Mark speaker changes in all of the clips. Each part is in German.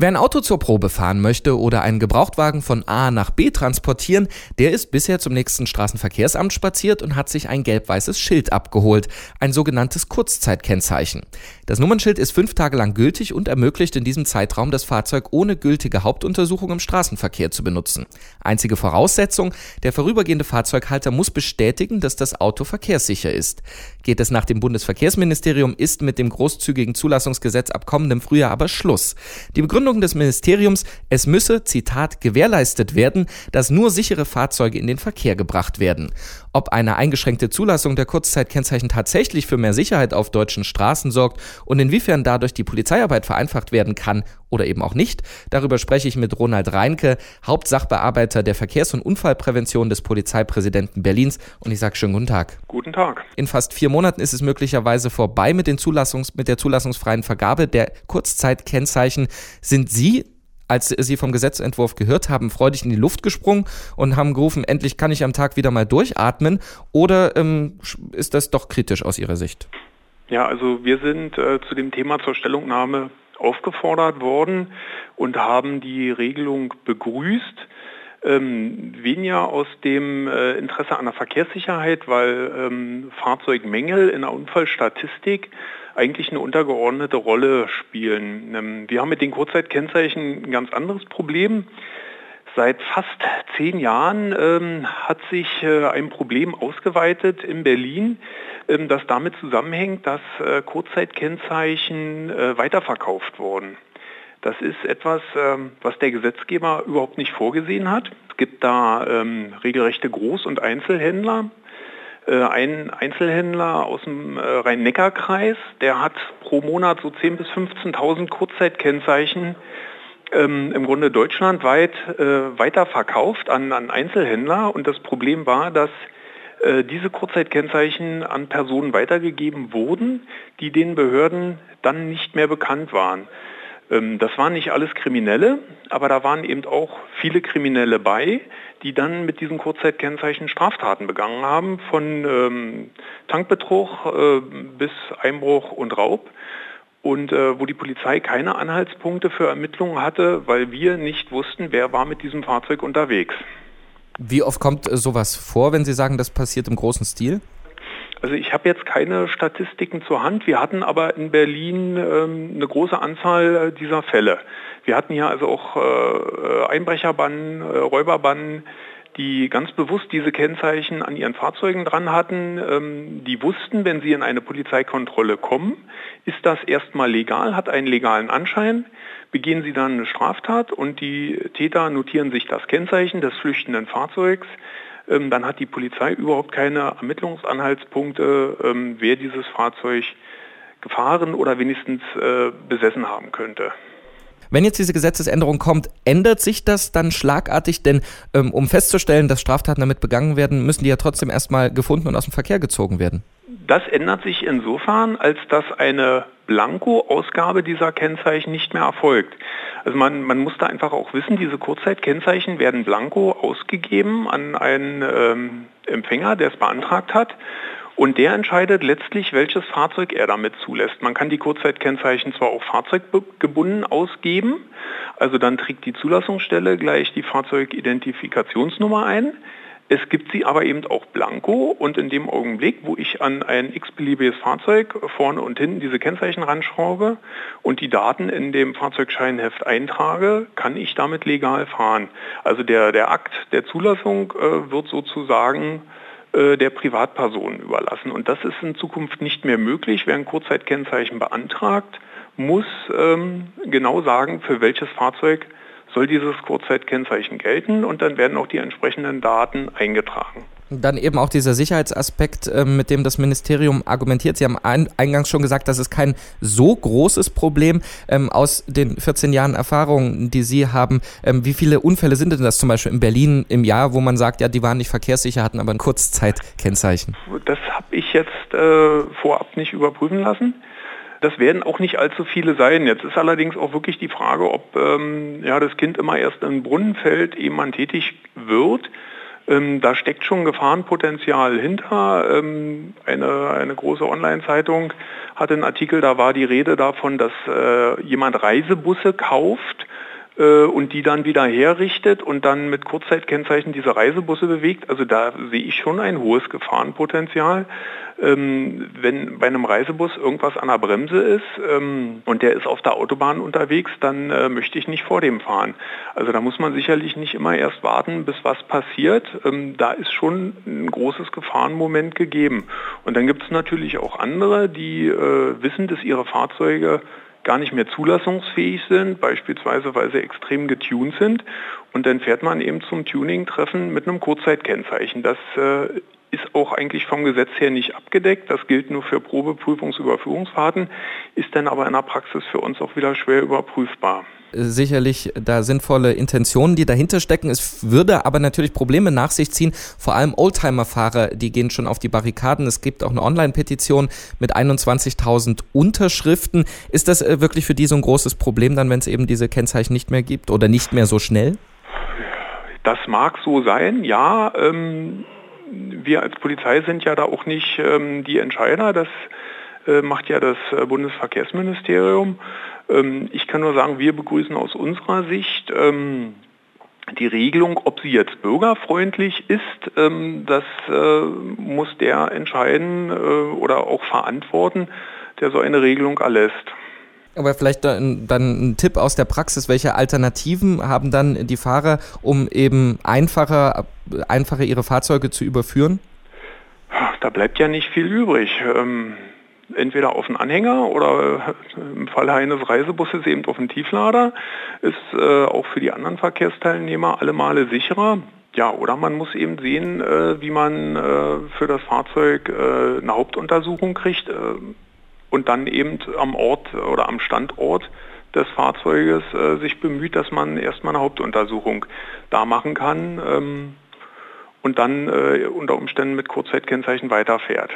Speaker 1: Wer ein Auto zur Probe fahren möchte oder einen Gebrauchtwagen von A nach B transportieren, der ist bisher zum nächsten Straßenverkehrsamt spaziert und hat sich ein gelb-weißes Schild abgeholt, ein sogenanntes Kurzzeitkennzeichen. Das Nummernschild ist fünf Tage lang gültig und ermöglicht in diesem Zeitraum das Fahrzeug ohne gültige Hauptuntersuchung im Straßenverkehr zu benutzen. Einzige Voraussetzung, der vorübergehende Fahrzeughalter muss bestätigen, dass das Auto verkehrssicher ist. Geht es nach dem Bundesverkehrsministerium, ist mit dem großzügigen Zulassungsgesetz ab kommendem Frühjahr aber Schluss. Die Begründung Begründung des Ministeriums, es müsse, Zitat, gewährleistet werden, dass nur sichere Fahrzeuge in den Verkehr gebracht werden. Ob eine eingeschränkte Zulassung der Kurzzeitkennzeichen tatsächlich für mehr Sicherheit auf deutschen Straßen sorgt und inwiefern dadurch die Polizeiarbeit vereinfacht werden kann oder eben auch nicht, darüber spreche ich mit Ronald Reinke, Hauptsachbearbeiter der Verkehrs- und Unfallprävention des Polizeipräsidenten Berlins. Und ich sage schönen guten Tag.
Speaker 2: Guten Tag.
Speaker 1: In fast vier Monaten ist es möglicherweise vorbei mit, den Zulassungs-, mit der zulassungsfreien Vergabe der Kurzzeitkennzeichen. Sind Sie als sie vom Gesetzentwurf gehört haben, freudig in die Luft gesprungen und haben gerufen, endlich kann ich am Tag wieder mal durchatmen? Oder ähm, ist das doch kritisch aus Ihrer Sicht?
Speaker 2: Ja, also wir sind äh, zu dem Thema zur Stellungnahme aufgefordert worden und haben die Regelung begrüßt. Ähm, weniger aus dem äh, Interesse an der Verkehrssicherheit, weil ähm, Fahrzeugmängel in der Unfallstatistik eigentlich eine untergeordnete Rolle spielen. Ähm, wir haben mit den Kurzzeitkennzeichen ein ganz anderes Problem. Seit fast zehn Jahren ähm, hat sich äh, ein Problem ausgeweitet in Berlin, ähm, das damit zusammenhängt, dass äh, Kurzzeitkennzeichen äh, weiterverkauft wurden. Das ist etwas, ähm, was der Gesetzgeber überhaupt nicht vorgesehen hat. Es gibt da ähm, regelrechte Groß- und Einzelhändler. Äh, ein Einzelhändler aus dem äh, Rhein-Neckar-Kreis, der hat pro Monat so 10.000 bis 15.000 Kurzzeitkennzeichen ähm, im Grunde deutschlandweit äh, weiterverkauft an, an Einzelhändler. Und das Problem war, dass äh, diese Kurzzeitkennzeichen an Personen weitergegeben wurden, die den Behörden dann nicht mehr bekannt waren. Ähm, das waren nicht alles Kriminelle, aber da waren eben auch viele Kriminelle bei, die dann mit diesen Kurzzeitkennzeichen Straftaten begangen haben, von ähm, Tankbetrug äh, bis Einbruch und Raub. Und äh, wo die Polizei keine Anhaltspunkte für Ermittlungen hatte, weil wir nicht wussten, wer war mit diesem Fahrzeug unterwegs.
Speaker 1: Wie oft kommt äh, sowas vor, wenn Sie sagen, das passiert im großen Stil?
Speaker 2: Also ich habe jetzt keine Statistiken zur Hand. Wir hatten aber in Berlin ähm, eine große Anzahl äh, dieser Fälle. Wir hatten hier also auch äh, äh Einbrecherbanden, äh, Räuberbannen, die ganz bewusst diese Kennzeichen an ihren Fahrzeugen dran hatten. Ähm, die wussten, wenn sie in eine Polizeikontrolle kommen, ist das erstmal legal, hat einen legalen Anschein. Begehen sie dann eine Straftat und die Täter notieren sich das Kennzeichen des flüchtenden Fahrzeugs ähm, dann hat die Polizei überhaupt keine Ermittlungsanhaltspunkte, ähm, wer dieses Fahrzeug gefahren oder wenigstens äh, besessen haben könnte.
Speaker 1: Wenn jetzt diese Gesetzesänderung kommt, ändert sich das dann schlagartig? Denn ähm, um festzustellen, dass Straftaten damit begangen werden, müssen die ja trotzdem erstmal gefunden und aus dem Verkehr gezogen werden.
Speaker 2: Das ändert sich insofern, als dass eine Blanko-Ausgabe dieser Kennzeichen nicht mehr erfolgt. Also man, man muss da einfach auch wissen, diese Kurzzeitkennzeichen werden blanko ausgegeben an einen ähm, Empfänger, der es beantragt hat. Und der entscheidet letztlich, welches Fahrzeug er damit zulässt. Man kann die Kurzzeitkennzeichen zwar auch fahrzeuggebunden ausgeben, also dann trägt die Zulassungsstelle gleich die Fahrzeugidentifikationsnummer ein. Es gibt sie aber eben auch blanko und in dem Augenblick, wo ich an ein x-beliebiges Fahrzeug vorne und hinten diese Kennzeichen ranschraube und die Daten in dem Fahrzeugscheinheft eintrage, kann ich damit legal fahren. Also der, der Akt der Zulassung äh, wird sozusagen der Privatperson überlassen. Und das ist in Zukunft nicht mehr möglich. Wer ein Kurzzeitkennzeichen beantragt, muss ähm, genau sagen, für welches Fahrzeug soll dieses Kurzzeitkennzeichen gelten und dann werden auch die entsprechenden Daten eingetragen.
Speaker 1: Dann eben auch dieser Sicherheitsaspekt, äh, mit dem das Ministerium argumentiert. Sie haben eingangs schon gesagt, das ist kein so großes Problem. Ähm, aus den 14 Jahren Erfahrung, die Sie haben, ähm, wie viele Unfälle sind denn das zum Beispiel in Berlin im Jahr, wo man sagt, ja, die waren nicht verkehrssicher, hatten aber ein Kurzzeitkennzeichen?
Speaker 2: Das habe ich jetzt äh, vorab nicht überprüfen lassen. Das werden auch nicht allzu viele sein. Jetzt ist allerdings auch wirklich die Frage, ob ähm, ja, das Kind immer erst in den Brunnen fällt, ehe man tätig wird. Ähm, da steckt schon Gefahrenpotenzial hinter. Ähm, eine, eine große Online-Zeitung hatte einen Artikel, da war die Rede davon, dass äh, jemand Reisebusse kauft und die dann wieder herrichtet und dann mit Kurzzeitkennzeichen diese Reisebusse bewegt. Also da sehe ich schon ein hohes Gefahrenpotenzial. Ähm, wenn bei einem Reisebus irgendwas an der Bremse ist ähm, und der ist auf der Autobahn unterwegs, dann äh, möchte ich nicht vor dem fahren. Also da muss man sicherlich nicht immer erst warten, bis was passiert. Ähm, da ist schon ein großes Gefahrenmoment gegeben. Und dann gibt es natürlich auch andere, die äh, wissen, dass ihre Fahrzeuge gar nicht mehr zulassungsfähig sind, beispielsweise weil sie extrem getuned sind. Und dann fährt man eben zum Tuning-Treffen mit einem Kurzzeitkennzeichen. Das äh, ist auch eigentlich vom Gesetz her nicht abgedeckt. Das gilt nur für Probeprüfungsüberführungsfahrten, ist dann aber in der Praxis für uns auch wieder schwer überprüfbar
Speaker 1: sicherlich da sinnvolle Intentionen, die dahinter stecken. Es würde aber natürlich Probleme nach sich ziehen. Vor allem Oldtimer-Fahrer, die gehen schon auf die Barrikaden. Es gibt auch eine Online-Petition mit 21.000 Unterschriften. Ist das äh, wirklich für die so ein großes Problem dann, wenn es eben diese Kennzeichen nicht mehr gibt oder nicht mehr so schnell?
Speaker 2: Das mag so sein, ja. Ähm, wir als Polizei sind ja da auch nicht ähm, die Entscheider. Das äh, macht ja das äh, Bundesverkehrsministerium. Ähm, ich kann nur sagen, wir begrüßen aus unserer Sicht ähm, die Regelung, ob sie jetzt bürgerfreundlich ist, ähm, das äh, muss der entscheiden oder auch verantworten, der so eine Regelung erlässt.
Speaker 1: Aber vielleicht dann, dann ein Tipp aus der Praxis, welche Alternativen haben dann die Fahrer, um eben einfacher, einfacher ihre Fahrzeuge zu überführen?
Speaker 2: Da bleibt ja nicht viel übrig entweder auf den Anhänger oder äh, im Fall eines Reisebusses eben auf den Tieflader, ist äh, auch für die anderen Verkehrsteilnehmer alle Male sicherer. Ja, oder man muss eben sehen, äh, wie man äh, für das Fahrzeug äh, eine Hauptuntersuchung kriegt äh, und dann eben am Ort oder am Standort des Fahrzeuges sich bemüht, dass man erstmal eine Hauptuntersuchung da machen kann ähm, und dann unter Umständen mit Kurzzeitkennzeichen weiterfährt.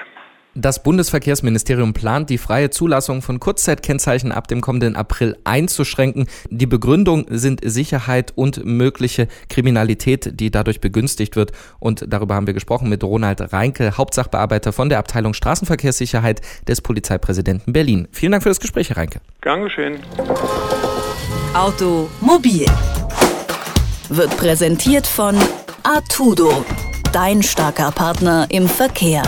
Speaker 1: Das Bundesverkehrsministerium plant, die freie Zulassung von Kurzzeitkennzeichen ab dem kommenden April einzuschränken. Die Begründung sind Sicherheit und mögliche Kriminalität, die dadurch begünstigt wird. Und darüber haben wir gesprochen mit Ronald Reinke, Hauptsachbearbeiter von der Abteilung Straßenverkehrssicherheit des Polizeipräsidenten Berlin. Vielen Dank für das Gespräch, Herr Reinke.
Speaker 2: Gern geschehen.
Speaker 3: Automobil wird präsentiert von Artudo, dein starker Partner im Verkehr.